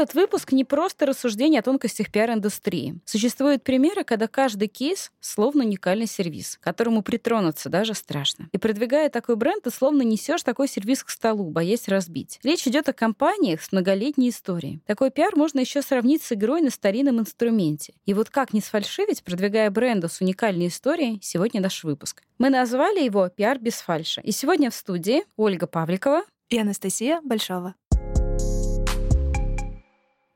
Этот выпуск не просто рассуждение о тонкостях пиар-индустрии. Существуют примеры, когда каждый кейс словно уникальный сервис, к которому притронуться даже страшно. И продвигая такой бренд, ты словно несешь такой сервис к столу, боясь разбить. Речь идет о компаниях с многолетней историей. Такой пиар можно еще сравнить с игрой на старинном инструменте. И вот как не сфальшивить, продвигая бренда с уникальной историей, сегодня наш выпуск. Мы назвали его «Пиар без фальша». И сегодня в студии Ольга Павликова и Анастасия Большова.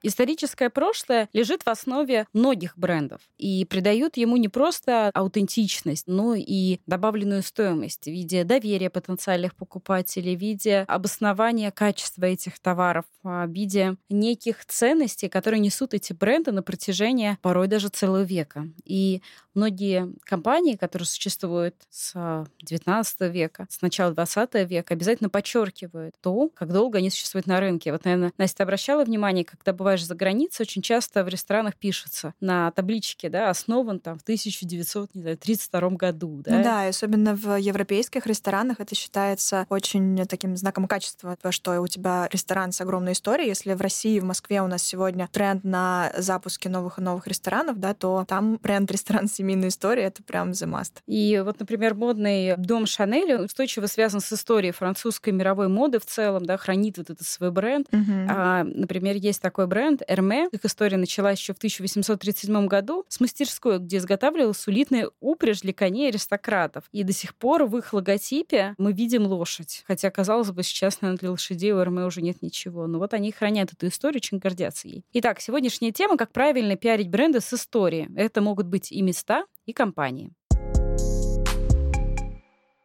Историческое прошлое лежит в основе многих брендов и придают ему не просто аутентичность, но и добавленную стоимость в виде доверия потенциальных покупателей, в виде обоснования качества этих товаров, а, в виде неких ценностей, которые несут эти бренды на протяжении порой даже целого века. И многие компании, которые существуют с 19 века, с начала 20 века, обязательно подчеркивают то, как долго они существуют на рынке. Вот, наверное, Настя обращала внимание, когда бываешь за границей, очень часто в ресторанах пишется на табличке, да, основан там в 1932 году. Да? Ну да, и особенно в европейских ресторанах это считается очень таким знаком качества, что у тебя ресторан с огромной историей. Если в России, в Москве у нас сегодня тренд на запуске новых и новых ресторанов, да, то там бренд ресторан семейной историей — это прям the must. И вот, например, модный дом Шанель устойчиво связан с историей французской мировой моды в целом, да, хранит вот этот свой бренд. Угу. А, например, есть такой бренд Эрме. Их история началась еще в 1837 году с мастерской, где изготавливалась улитная упряжь для коней аристократов. И до сих пор в их логотипе мы видим лошадь. Хотя, казалось бы, сейчас, наверное, для лошадей у Эрме уже нет ничего. Но вот они хранят эту историю, очень гордятся ей. Итак, сегодняшняя тема, как правильно пиарить бренды с историей. Это могут быть и места, и компании.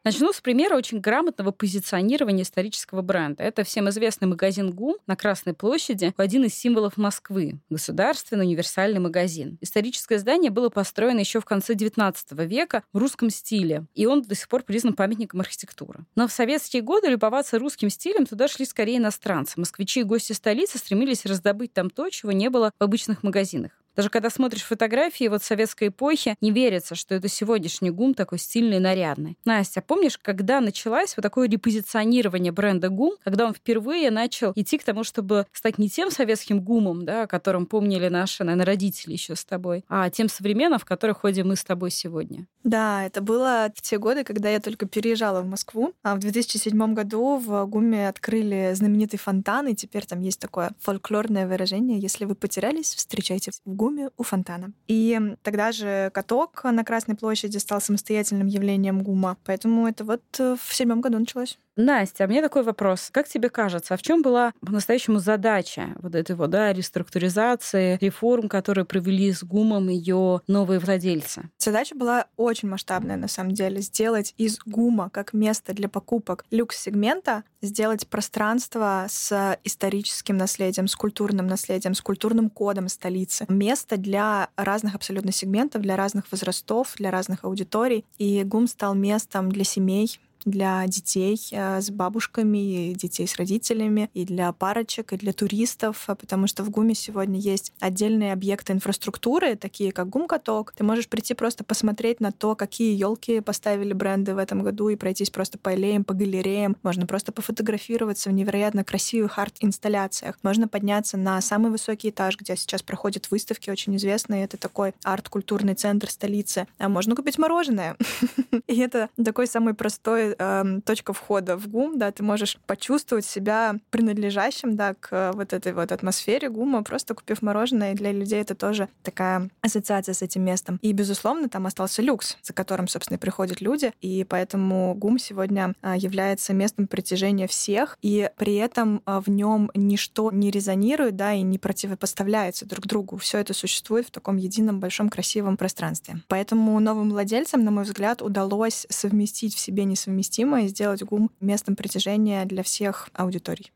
Начну с примера очень грамотного позиционирования исторического бренда. Это всем известный магазин ГУМ на Красной площади, один из символов Москвы. Государственный универсальный магазин. Историческое здание было построено еще в конце XIX века в русском стиле, и он до сих пор признан памятником архитектуры. Но в советские годы любоваться русским стилем туда шли скорее иностранцы. Москвичи и гости столицы стремились раздобыть там то, чего не было в обычных магазинах. Даже когда смотришь фотографии вот советской эпохи, не верится, что это сегодняшний ГУМ такой стильный и нарядный. Настя, помнишь, когда началось вот такое репозиционирование бренда ГУМ, когда он впервые начал идти к тому, чтобы стать не тем советским ГУМом, да, о котором помнили наши, наверное, родители еще с тобой, а тем современным, в который ходим мы с тобой сегодня? Да, это было в те годы, когда я только переезжала в Москву. А в 2007 году в ГУМе открыли знаменитый фонтан, и теперь там есть такое фольклорное выражение «Если вы потерялись, встречайтесь в ГУМе ГУМе у фонтана. И тогда же каток на Красной площади стал самостоятельным явлением ГУМа. Поэтому это вот э, в седьмом году началось. Настя, а мне такой вопрос. Как тебе кажется, а в чем была по-настоящему задача вот этой вот, да, реструктуризации, реформ, которые провели с ГУМом ее новые владельцы? Задача была очень масштабная, на самом деле. Сделать из ГУМа как место для покупок люкс-сегмента, сделать пространство с историческим наследием, с культурным наследием, с культурным кодом столицы. Место для разных абсолютно сегментов, для разных возрастов, для разных аудиторий. И ГУМ стал местом для семей, для детей э, с бабушками, и детей с родителями, и для парочек, и для туристов, э, потому что в ГУМе сегодня есть отдельные объекты инфраструктуры, такие как ГУМ-каток. Ты можешь прийти просто посмотреть на то, какие елки поставили бренды в этом году, и пройтись просто по аллеям, по галереям. Можно просто пофотографироваться в невероятно красивых арт-инсталляциях. Можно подняться на самый высокий этаж, где сейчас проходят выставки очень известные. Это такой арт-культурный центр столицы. А можно купить мороженое. И это такой самый простой э, точка входа в ГУМ, да, ты можешь почувствовать себя принадлежащим, да, к вот этой вот атмосфере ГУМа, просто купив мороженое, и для людей это тоже такая ассоциация с этим местом. И, безусловно, там остался люкс, за которым, собственно, и приходят люди, и поэтому ГУМ сегодня а, является местом притяжения всех, и при этом а, в нем ничто не резонирует, да, и не противопоставляется друг другу. Все это существует в таком едином большом красивом пространстве. Поэтому новым владельцам, на мой взгляд, удалось совместить в себе несовместимое и сделать ГУМ местом притяжения для всех аудиторий.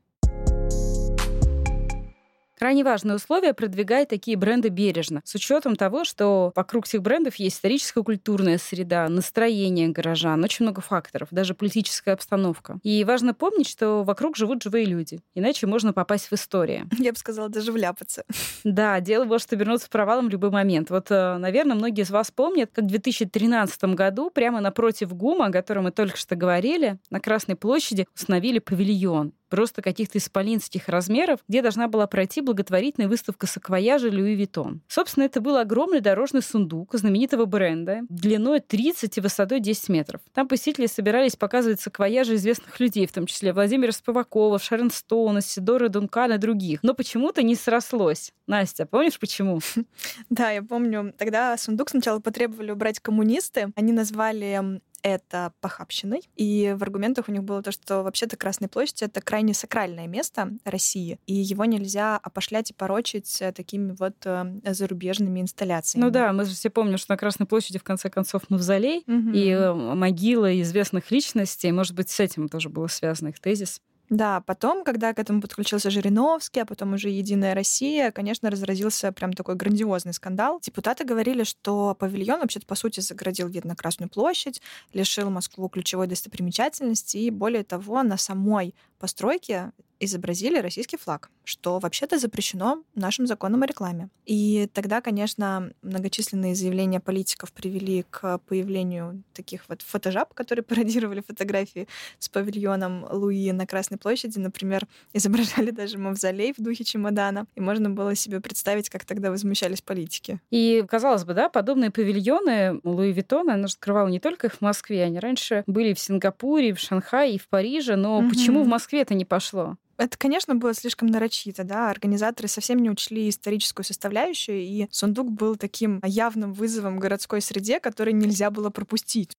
Крайне важное условие продвигать такие бренды бережно, с учетом того, что вокруг всех брендов есть историческая культурная среда, настроение горожан, очень много факторов, даже политическая обстановка. И важно помнить, что вокруг живут живые люди, иначе можно попасть в историю. Я бы сказала, даже вляпаться. Да, дело может обернуться провалом в любой момент. Вот, э, наверное, многие из вас помнят, как в 2013 году прямо напротив ГУМа, о котором мы только что говорили, на Красной площади установили павильон просто каких-то исполинских размеров, где должна была пройти благотворительная выставка саквояжа Louis Vuitton. Собственно, это был огромный дорожный сундук знаменитого бренда, длиной 30 и высотой 10 метров. Там посетители собирались показывать саквояжи известных людей, в том числе Владимира Спивакова, Шерон Стоуна, Сидора Дункана и других. Но почему-то не срослось. Настя, помнишь почему? Да, я помню. Тогда сундук сначала потребовали убрать коммунисты. Они назвали это похабщиной. И в аргументах у них было то, что вообще-то Красная площадь — это крайне сакральное место России, и его нельзя опошлять и порочить э, такими вот э, зарубежными инсталляциями. Ну да, мы же все помним, что на Красной площади в конце концов мавзолей угу. и э, могила известных личностей. Может быть, с этим тоже было связано их тезис. Да, потом, когда к этому подключился Жириновский, а потом уже «Единая Россия», конечно, разразился прям такой грандиозный скандал. Депутаты говорили, что павильон вообще-то, по сути, заградил вид на Красную площадь, лишил Москву ключевой достопримечательности, и более того, на самой постройке изобразили российский флаг, что вообще-то запрещено нашим законом о рекламе. И тогда, конечно, многочисленные заявления политиков привели к появлению таких вот фотожаб, которые пародировали фотографии с павильоном Луи на Красной площади. Например, изображали даже мавзолей в духе чемодана. И можно было себе представить, как тогда возмущались политики. И, казалось бы, да, подобные павильоны Луи Виттона, она же открывала не только их в Москве, они раньше были в Сингапуре, в Шанхае и в Париже, но угу. почему в Москве это не пошло? Это, конечно, было слишком нарочито, да. Организаторы совсем не учли историческую составляющую, и сундук был таким явным вызовом городской среде, который нельзя было пропустить.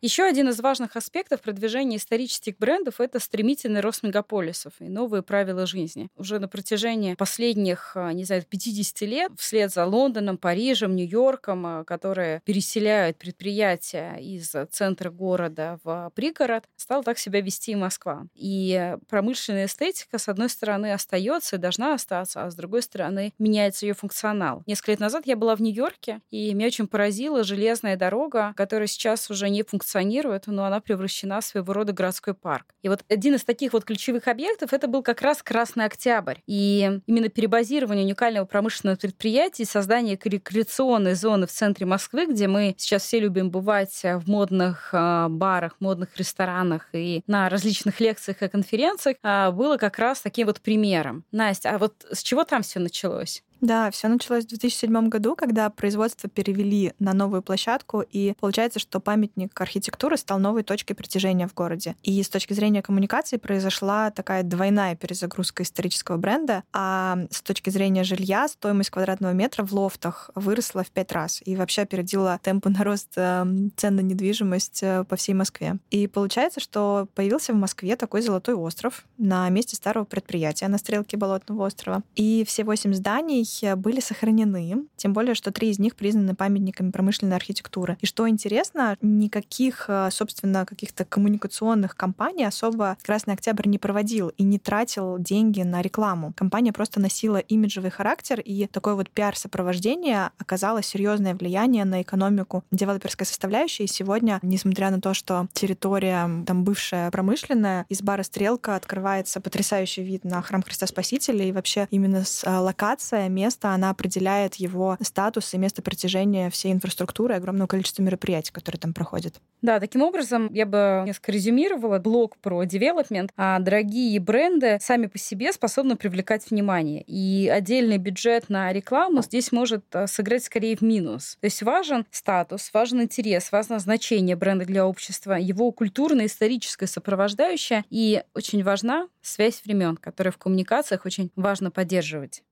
Еще один из важных аспектов продвижения исторических брендов — это стремительный рост мегаполисов и новые правила жизни. Уже на протяжении последних, а, не знаю, 50 лет, вслед за Лондоном, Парижем, Нью-Йорком, а, которые переселяют предприятия из центра города в пригород, стала так себя вести и Москва. И промышленная эстетика, с одной стороны, остается и должна остаться, а с другой стороны, меняется ее функционал. Несколько лет назад я была в Нью-Йорке, и меня очень поразила железная дорога, которая сейчас уже не функционирует функционирует, но она превращена в своего рода городской парк. И вот один из таких вот ключевых объектов это был как раз Красный Октябрь. И именно перебазирование уникального промышленного предприятия и создание рекреационной зоны в центре Москвы, где мы сейчас все любим бывать в модных а, барах, модных ресторанах и на различных лекциях и конференциях, а, было как раз таким вот примером. Настя, а вот с чего там все началось? Да, все началось в 2007 году, когда производство перевели на новую площадку, и получается, что памятник архитектуры стал новой точкой притяжения в городе. И с точки зрения коммуникации произошла такая двойная перезагрузка исторического бренда, а с точки зрения жилья стоимость квадратного метра в лофтах выросла в пять раз и вообще опередила темпы на рост эм, цен на недвижимость э, по всей Москве. И получается, что появился в Москве такой золотой остров на месте старого предприятия на стрелке Болотного острова. И все восемь зданий были сохранены, тем более, что три из них признаны памятниками промышленной архитектуры. И что интересно, никаких, э, собственно, каких-то коммуникационных кампаний особо Красный Октябрь не проводил и не тратил деньги на рекламу. Компания просто носила имиджевый характер, и такое вот пиар-сопровождение оказало серьезное влияние на экономику девелоперской составляющей. И сегодня, несмотря на то, что территория там бывшая промышленная, из бара «Стрелка» открывается потрясающий вид на храм Христа Спасителя, и вообще именно с э, локациями место, она определяет его статус и место протяжения всей инфраструктуры, огромного количества мероприятий, которые там проходят. Да, таким образом, я бы несколько резюмировала блог про development. А дорогие бренды сами по себе способны привлекать внимание. И отдельный бюджет на рекламу здесь может э, сыграть скорее в минус. То есть важен статус, важен интерес, важно значение бренда для общества, его культурно-историческое сопровождающее. И очень важна связь времен, которую в коммуникациях очень важно поддерживать.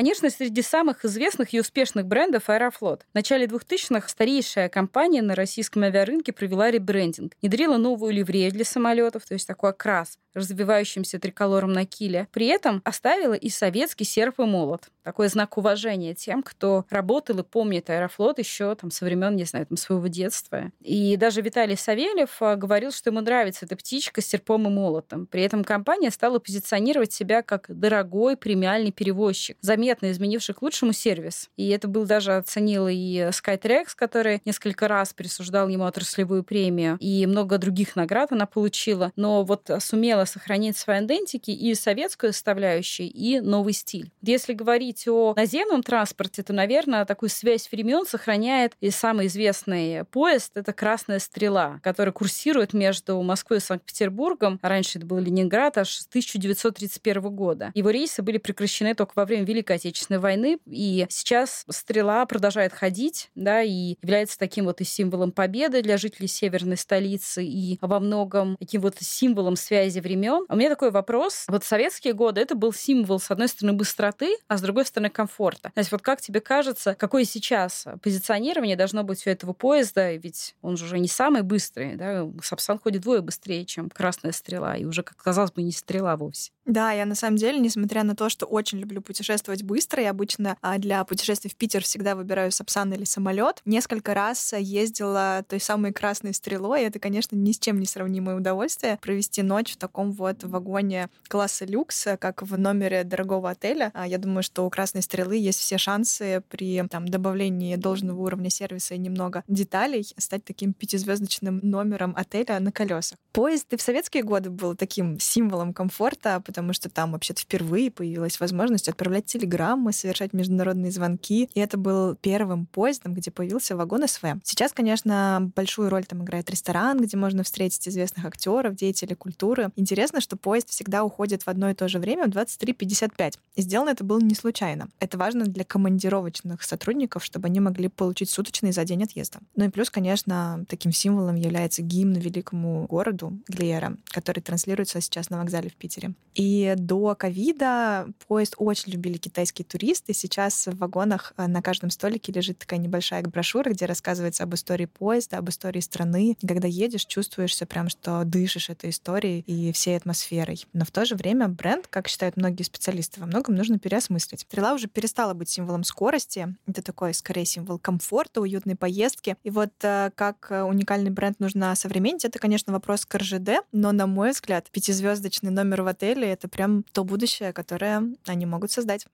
Конечно, среди самых известных и успешных брендов Аэрофлот. В начале 2000-х старейшая компания на российском авиарынке провела ребрендинг. Внедрила новую ливрею для самолетов, то есть такой окрас развивающимся триколором на киле. При этом оставила и советский серп и молот. Такой знак уважения тем, кто работал и помнит Аэрофлот еще там со времен, не знаю, там, своего детства. И даже Виталий Савельев а, говорил, что ему нравится эта птичка с серпом и молотом. При этом компания стала позиционировать себя как дорогой премиальный перевозчик, заметно изменивший к лучшему сервис. И это был даже оценил и Skytrax, который несколько раз присуждал ему отраслевую премию, и много других наград она получила. Но вот сумела сумела сохранить свои идентики и советскую составляющую, и новый стиль. Если говорить о наземном транспорте, то, наверное, такую связь времен сохраняет и самый известный поезд — это «Красная стрела», который курсирует между Москвой и Санкт-Петербургом. Раньше это был Ленинград, аж с 1931 года. Его рейсы были прекращены только во время Великой Отечественной войны, и сейчас «Стрела» продолжает ходить, да, и является таким вот и символом победы для жителей северной столицы, и во многом таким вот символом связи времен. А у меня такой вопрос. Вот советские годы это был символ, с одной стороны, быстроты, а с другой стороны, комфорта. То есть вот как тебе кажется, какое сейчас позиционирование должно быть у этого поезда? Ведь он же уже не самый быстрый, да? Сапсан ходит двое быстрее, чем Красная Стрела, и уже, как казалось бы, не Стрела вовсе. Да, я на самом деле, несмотря на то, что очень люблю путешествовать быстро, я обычно а, для путешествий в Питер всегда выбираю Сапсан или самолет. Несколько раз ездила той самой Красной Стрелой, это, конечно, ни с чем не сравнимое удовольствие провести ночь в таком вот вагоне класса люкс, как в номере дорогого отеля. А я думаю, что у «Красной стрелы» есть все шансы при там, добавлении должного уровня сервиса и немного деталей стать таким пятизвездочным номером отеля на колесах. Поезд и в советские годы был таким символом комфорта, потому что там вообще-то впервые появилась возможность отправлять телеграммы, совершать международные звонки. И это был первым поездом, где появился вагон СВ. Сейчас, конечно, большую роль там играет ресторан, где можно встретить известных актеров, деятелей культуры. Интересно, что поезд всегда уходит в одно и то же время в 23.55. И сделано это было не случайно. Это важно для командировочных сотрудников, чтобы они могли получить суточный за день отъезда. Ну и плюс, конечно, таким символом является гимн великому городу Глиера, который транслируется сейчас на вокзале в Питере. И до ковида поезд очень любили китайские туристы. Сейчас в вагонах э, на каждом столике лежит такая небольшая брошюра, где рассказывается об истории поезда, об истории страны. Когда едешь, чувствуешься прям, что дышишь этой историей и всей атмосферой. Но в то же время бренд, как считают многие специалисты, во многом нужно переосмыслить. Стрела уже перестала быть символом скорости. Это такой, скорее, символ комфорта, уютной поездки. И вот э, как э, уникальный бренд нужно современнить, это, конечно, вопрос к РЖД, но, на мой взгляд, пятизвездочный номер в отеле — это прям то будущее, которое они могут создать.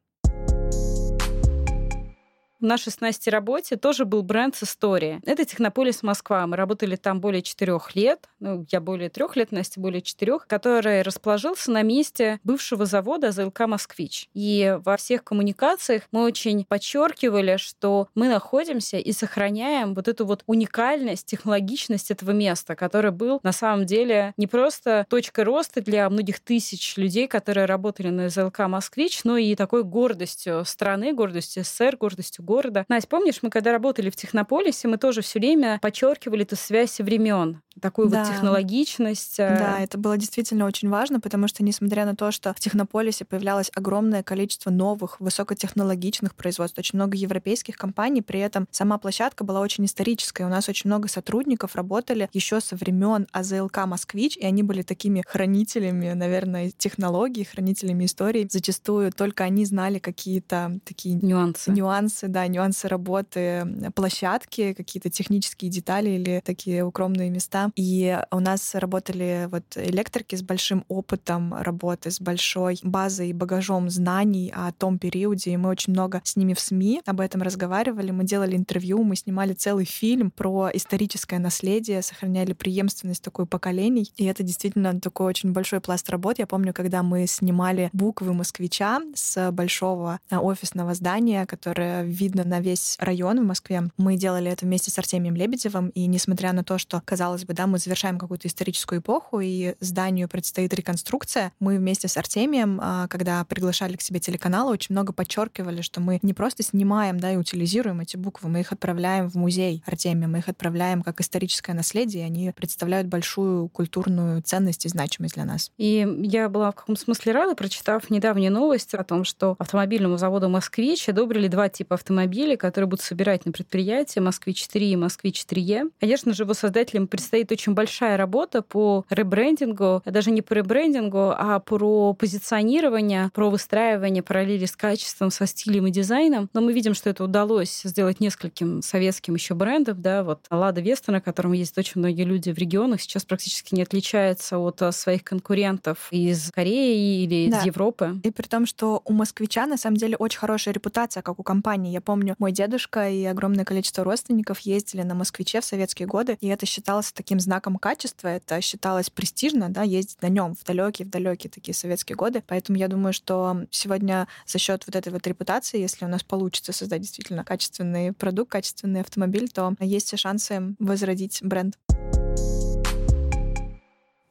Нашей с Настей работе тоже был бренд с историей. Это Технополис Москва. Мы работали там более четырех лет. Ну, я более трех лет, Настя более четырех, который расположился на месте бывшего завода ЗЛК «Москвич». И во всех коммуникациях мы очень подчеркивали, что мы находимся и сохраняем вот эту вот уникальность, технологичность этого места, который был на самом деле не просто точкой роста для многих тысяч людей, которые работали на ЗЛК «Москвич», но и такой гордостью страны, гордостью СССР, гордостью города. Настя, помнишь, мы когда работали в Технополисе, мы тоже все время подчеркивали эту связь времен такую да. вот технологичность. Э. Да, это было действительно очень важно, потому что, несмотря на то, что в Технополисе появлялось огромное количество новых, высокотехнологичных производств, очень много европейских компаний, при этом сама площадка была очень исторической. У нас очень много сотрудников работали еще со времен АЗЛК «Москвич», и они были такими хранителями, наверное, технологий, хранителями истории. Зачастую только они знали какие-то такие нюансы. Нюансы, да, нюансы работы площадки, какие-то технические детали или такие укромные места. И у нас работали вот электрики с большим опытом работы, с большой базой и багажом знаний о том периоде, и мы очень много с ними в СМИ об этом разговаривали, мы делали интервью, мы снимали целый фильм про историческое наследие, сохраняли преемственность такой поколений, и это действительно такой очень большой пласт работ. Я помню, когда мы снимали буквы москвича с большого э, офисного здания, которое видно на весь район в Москве, мы делали это вместе с Артемием Лебедевым, и несмотря на то, что, казалось бы, да, мы завершаем какую-то историческую эпоху, и зданию предстоит реконструкция, мы вместе с Артемием, а, когда приглашали к себе телеканалы, очень много подчеркивали, что мы не просто снимаем, да, и утилизируем эти буквы, мы их отправляем в музей Артемия, мы их отправляем как историческое наследие, и они представляют большую культурную ценность и значимость для нас. И я была в каком смысле рада, прочитав недавнюю новость о том, что автомобильному заводу «Москвич» одобрили два типа автомобилей, которые будут собирать на предприятии «Москвич-3» и «Москвич-3Е». Конечно же, его создателям предстоит очень большая работа по ребрендингу, даже не по ребрендингу, а про позиционирование, про выстраивание параллели с качеством, со стилем и дизайном. Но мы видим, что это удалось сделать нескольким советским еще брендам. Да? Вот Лада Веста, на котором ездят очень многие люди в регионах, сейчас практически не отличается от а, своих конкурентов из Кореи или да. из Европы. И при том, что у москвича на самом деле очень хорошая репутация, как у компании. Я помню, мой дедушка и огромное количество родственников ездили на москвиче в советские годы, и это считалось таким знаком качества, это считалось престижно, да, ездить на нем в далекие, в далекие такие советские годы. Поэтому я думаю, что сегодня за счет вот этой вот репутации, если у нас получится создать действительно качественный продукт, качественный автомобиль, то есть все шансы возродить бренд.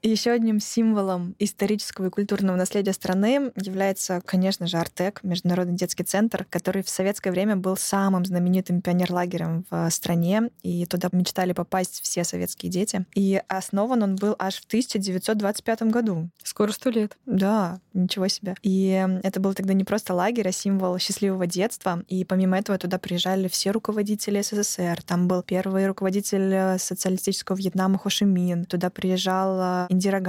Еще одним символом исторического и культурного наследия страны является, конечно же, Артек, Международный детский центр, который в советское время был самым знаменитым пионерлагерем в стране, и туда мечтали попасть все советские дети. И основан он был аж в 1925 году. Скоро сто лет. Да, ничего себе. И это был тогда не просто лагерь, а символ счастливого детства. И помимо этого туда приезжали все руководители СССР. Там был первый руководитель социалистического Вьетнама Хо Ши Мин. Туда приезжал Индира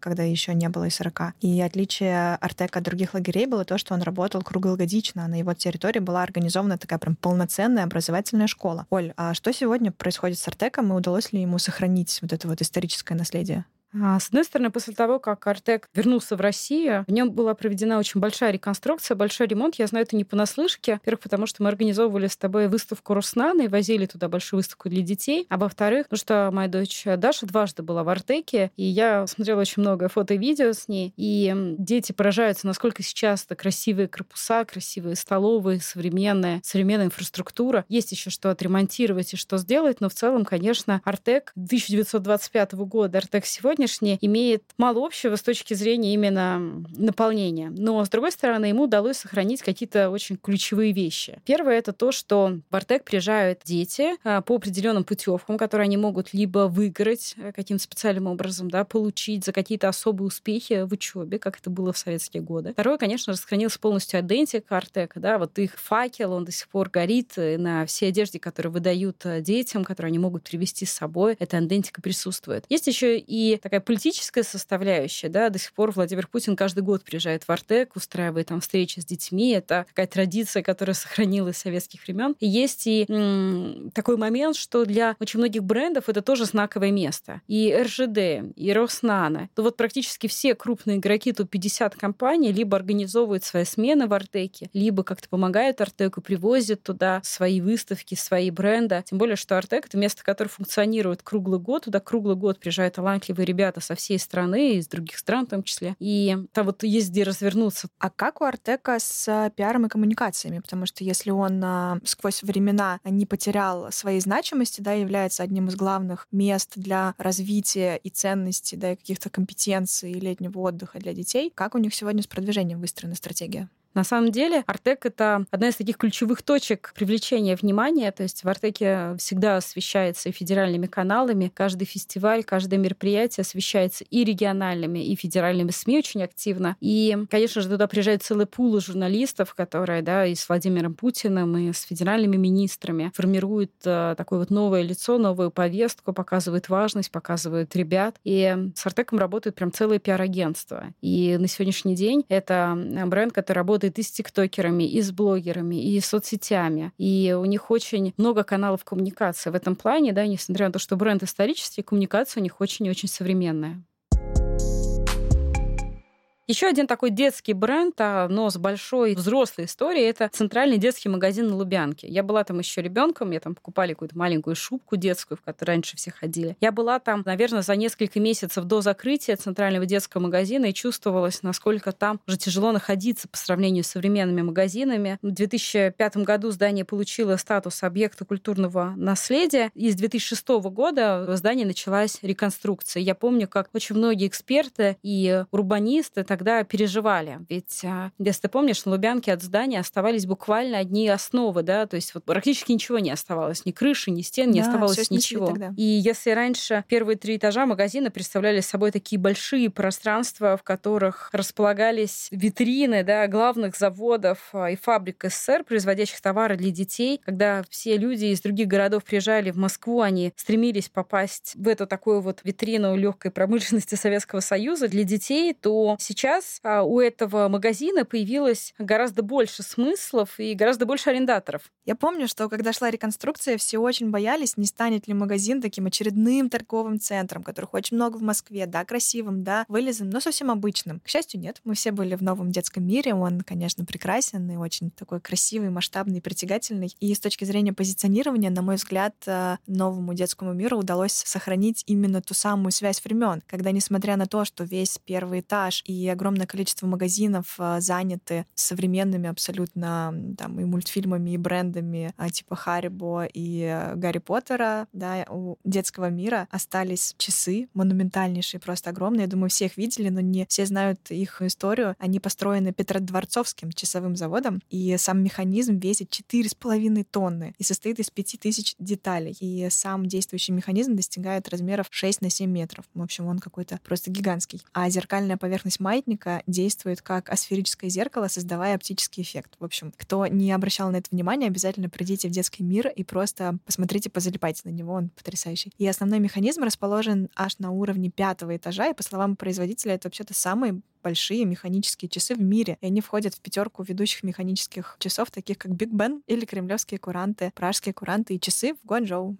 когда еще не было и 40. И отличие Артека от других лагерей было то, что он работал круглогодично. На его территории была организована такая прям полноценная образовательная школа. Оль, а что сегодня происходит с Артеком и удалось ли ему сохранить вот это вот историческое наследие? А, с одной стороны, после того, как Артек вернулся в Россию, в нем была проведена очень большая реконструкция, большой ремонт. Я знаю это не понаслышке. Во-первых, потому что мы организовывали с тобой выставку Руснана и возили туда большую выставку для детей. А во-вторых, потому что моя дочь Даша дважды была в Артеке, и я смотрела очень много фото и видео с ней, и дети поражаются, насколько сейчас это красивые корпуса, красивые столовые, современная, современная инфраструктура. Есть еще что отремонтировать и что сделать, но в целом, конечно, Артек 1925 года, Артек сегодня сегодняшний имеет мало общего с точки зрения именно наполнения. Но, с другой стороны, ему удалось сохранить какие-то очень ключевые вещи. Первое — это то, что в Артек приезжают дети а, по определенным путевкам, которые они могут либо выиграть э, каким-то специальным образом, да, получить за какие-то особые успехи в учебе, как это было в советские годы. Второе, конечно, сохранился полностью идентика Артека, да, вот их факел, он до сих пор горит э, на всей одежде, которую выдают э, детям, которые они могут привезти с собой. Эта идентика присутствует. Есть еще и такая политическая составляющая, да, до сих пор Владимир Путин каждый год приезжает в Артек, устраивает там встречи с детьми, это такая традиция, которая сохранилась с советских времен. И есть и м, такой момент, что для очень многих брендов это тоже знаковое место. И РЖД, и Роснана, то вот практически все крупные игроки топ-50 компаний либо организовывают свои смены в Артеке, либо как-то помогают Артеку, привозят туда свои выставки, свои бренды. Тем более, что Артек — это место, которое функционирует круглый год, туда круглый год приезжают талантливые ребята ребята со всей страны, из других стран в том числе. И там вот есть где развернуться. А как у Артека с пиаром и коммуникациями? Потому что если он а, сквозь времена не потерял своей значимости, да, является одним из главных мест для развития и ценностей, да, и каких-то компетенций летнего отдыха для детей, как у них сегодня с продвижением выстроена стратегия? На самом деле Артек — это одна из таких ключевых точек привлечения внимания. То есть в Артеке всегда освещается и федеральными каналами. Каждый фестиваль, каждое мероприятие освещается и региональными, и федеральными СМИ очень активно. И, конечно же, туда приезжают целый пул журналистов, которые да, и с Владимиром Путиным, и с федеральными министрами формируют э, такое вот новое лицо, новую повестку, показывают важность, показывают ребят. И с Артеком работает прям целое пиар-агентство. И на сегодняшний день это бренд, который работает работает и с тиктокерами, и с блогерами, и соцсетями. И у них очень много каналов коммуникации в этом плане, да, несмотря на то, что бренд исторический, коммуникация у них очень-очень современная. Еще один такой детский бренд, а, но с большой взрослой историей, это центральный детский магазин на Лубянке. Я была там еще ребенком, мне там покупали какую-то маленькую шубку детскую, в которой раньше все ходили. Я была там, наверное, за несколько месяцев до закрытия центрального детского магазина и чувствовалась, насколько там уже тяжело находиться по сравнению с современными магазинами. В 2005 году здание получило статус объекта культурного наследия, и с 2006 года в здании началась реконструкция. Я помню, как очень многие эксперты и урбанисты тогда переживали. Ведь, а, если ты помнишь, на Лубянке от здания оставались буквально одни основы, да, то есть вот практически ничего не оставалось, ни крыши, ни стен, не да, оставалось ничего. И если раньше первые три этажа магазина представляли собой такие большие пространства, в которых располагались витрины, да, главных заводов а, и фабрик СССР, производящих товары для детей, когда все люди из других городов приезжали в Москву, они стремились попасть в эту такую вот витрину легкой промышленности Советского Союза для детей, то сейчас сейчас а, у этого магазина появилось гораздо больше смыслов и гораздо больше арендаторов. Я помню, что когда шла реконструкция, все очень боялись, не станет ли магазин таким очередным торговым центром, которых очень много в Москве, да, красивым, да, вылезанным, но совсем обычным. К счастью, нет. Мы все были в новом детском мире. Он, конечно, прекрасен и очень такой красивый, масштабный, притягательный. И с точки зрения позиционирования, на мой взгляд, э, новому детскому миру удалось сохранить именно ту самую связь времен, когда, несмотря на то, что весь первый этаж и огромное количество магазинов а, заняты современными абсолютно там и мультфильмами, и брендами а, типа Харибо и э, Гарри Поттера, да, у детского мира остались часы монументальнейшие, просто огромные. Я думаю, все их видели, но не все знают их историю. Они построены Петродворцовским часовым заводом, и сам механизм весит 4,5 тонны и состоит из 5000 деталей. И сам действующий механизм достигает размеров 6 на 7 метров. В общем, он какой-то просто гигантский. А зеркальная поверхность маятника маятника действует как асферическое зеркало, создавая оптический эффект. В общем, кто не обращал на это внимание, обязательно придите в детский мир и просто посмотрите, позалипайте на него, он потрясающий. И основной механизм расположен аж на уровне пятого этажа, и по словам производителя, это вообще-то самые большие механические часы в мире. И они входят в пятерку ведущих механических часов, таких как Биг Бен или кремлевские куранты, пражские куранты и часы в Гуанчжоу.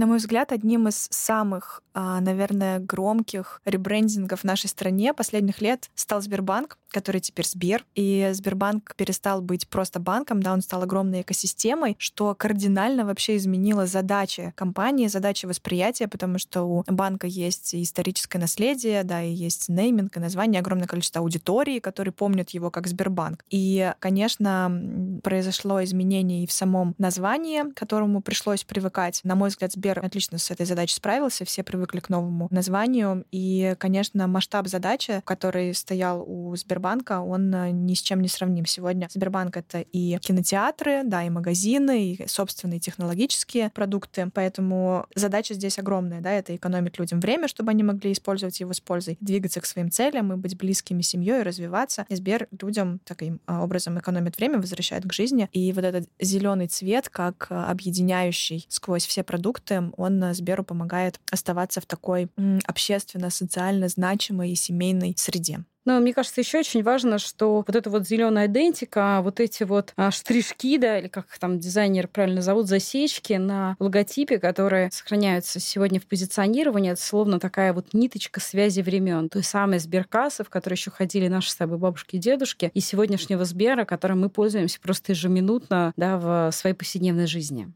На мой взгляд, одним из самых, а, наверное, громких ребрендингов в нашей стране последних лет стал Сбербанк, который теперь Сбер. И Сбербанк перестал быть просто банком, да, он стал огромной экосистемой, что кардинально вообще изменило задачи компании, задачи восприятия, потому что у банка есть историческое наследие, да, и есть нейминг, и название, огромное количество аудитории, которые помнят его как Сбербанк. И, конечно, произошло изменение и в самом названии, к которому пришлось привыкать. На мой взгляд, Сбер Сбер отлично с этой задачей справился, все привыкли к новому названию. И, конечно, масштаб задачи, который стоял у Сбербанка, он э, ни с чем не сравним. Сегодня Сбербанк — это и кинотеатры, да, и магазины, и собственные технологические продукты. Поэтому задача здесь огромная, да, это экономить людям время, чтобы они могли использовать его с пользой, двигаться к своим целям и быть близкими семьей, развиваться. И Сбер людям таким а, образом экономит время, возвращает к жизни. И вот этот зеленый цвет, как э, объединяющий сквозь все продукты, образом он э, Сберу помогает оставаться в такой общественно-социально значимой и семейной среде. Но мне кажется, еще очень важно, что вот эта вот зеленая идентика, вот эти вот а, штришки, да, или как там дизайнер правильно зовут, засечки на логотипе, которые сохраняются сегодня в позиционировании, это словно такая вот ниточка связи времен. Той самой Сберкассы, в которой еще ходили наши с тобой бабушки и дедушки, и сегодняшнего Сбера, которым мы пользуемся просто ежеминутно да, в своей повседневной жизни.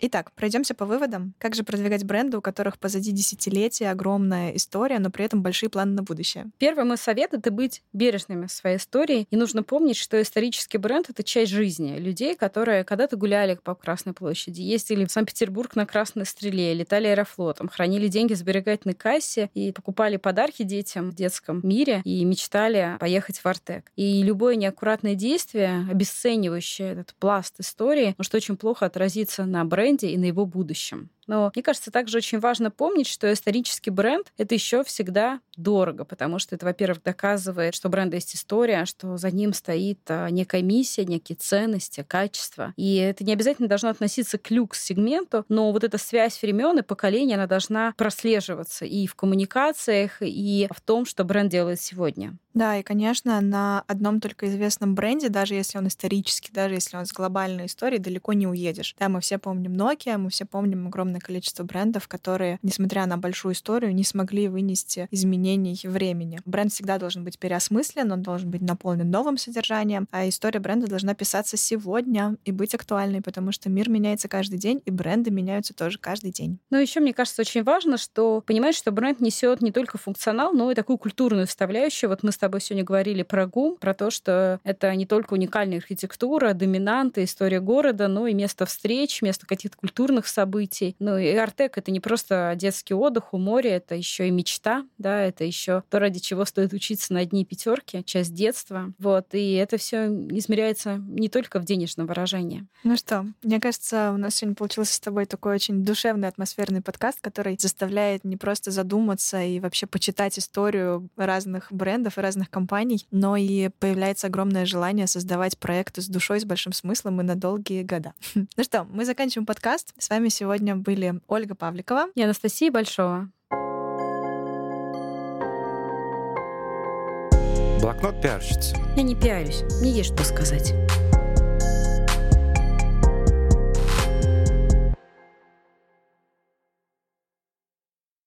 Итак, пройдемся по выводам. Как же продвигать бренды, у которых позади десятилетия огромная история, но при этом большие планы на будущее? Первый мой совет — это быть бережными в своей истории. И нужно помнить, что исторический бренд — это часть жизни людей, которые когда-то гуляли по Красной площади, ездили в Санкт-Петербург на Красной Стреле, летали аэрофлотом, хранили деньги в сберегательной кассе и покупали подарки детям в детском мире и мечтали поехать в Артек. И любое неаккуратное действие, обесценивающее этот пласт истории, может очень плохо отразиться на бренде бренде и на его будущем. Но мне кажется, также очень важно помнить, что исторический бренд — это еще всегда дорого, потому что это, во-первых, доказывает, что у бренда есть история, что за ним стоит а, некая миссия, некие ценности, качество. И это не обязательно должно относиться к люкс-сегменту, но вот эта связь времен и поколений, она должна прослеживаться и в коммуникациях, и в том, что бренд делает сегодня. Да, и, конечно, на одном только известном бренде, даже если он исторический, даже если он с глобальной историей, далеко не уедешь. Да, мы все помним Nokia, мы все помним огромное количество брендов, которые, несмотря на большую историю, не смогли вынести изменений времени. Бренд всегда должен быть переосмыслен, он должен быть наполнен новым содержанием, а история бренда должна писаться сегодня и быть актуальной, потому что мир меняется каждый день, и бренды меняются тоже каждый день. Но еще мне кажется очень важно, что понимать, что бренд несет не только функционал, но и такую культурную составляющую. Вот мы с тобой сегодня говорили про ГУМ, про то, что это не только уникальная архитектура, доминанта, история города, но и место встреч, место каких-то культурных событий. Ну и Артек — это не просто детский отдых у моря, это еще и мечта, да, это еще то, ради чего стоит учиться на одни пятерки, часть детства. Вот, и это все измеряется не только в денежном выражении. Ну что, мне кажется, у нас сегодня получился с тобой такой очень душевный, атмосферный подкаст, который заставляет не просто задуматься и вообще почитать историю разных брендов и разных компаний, но и появляется огромное желание создавать проекты с душой, с большим смыслом и на долгие года. Ну что, мы заканчиваем подкаст. С вами сегодня были Ольга Павликова и Анастасия Большова. Блокнот пиарщицы. Я не пиарюсь, не есть что сказать.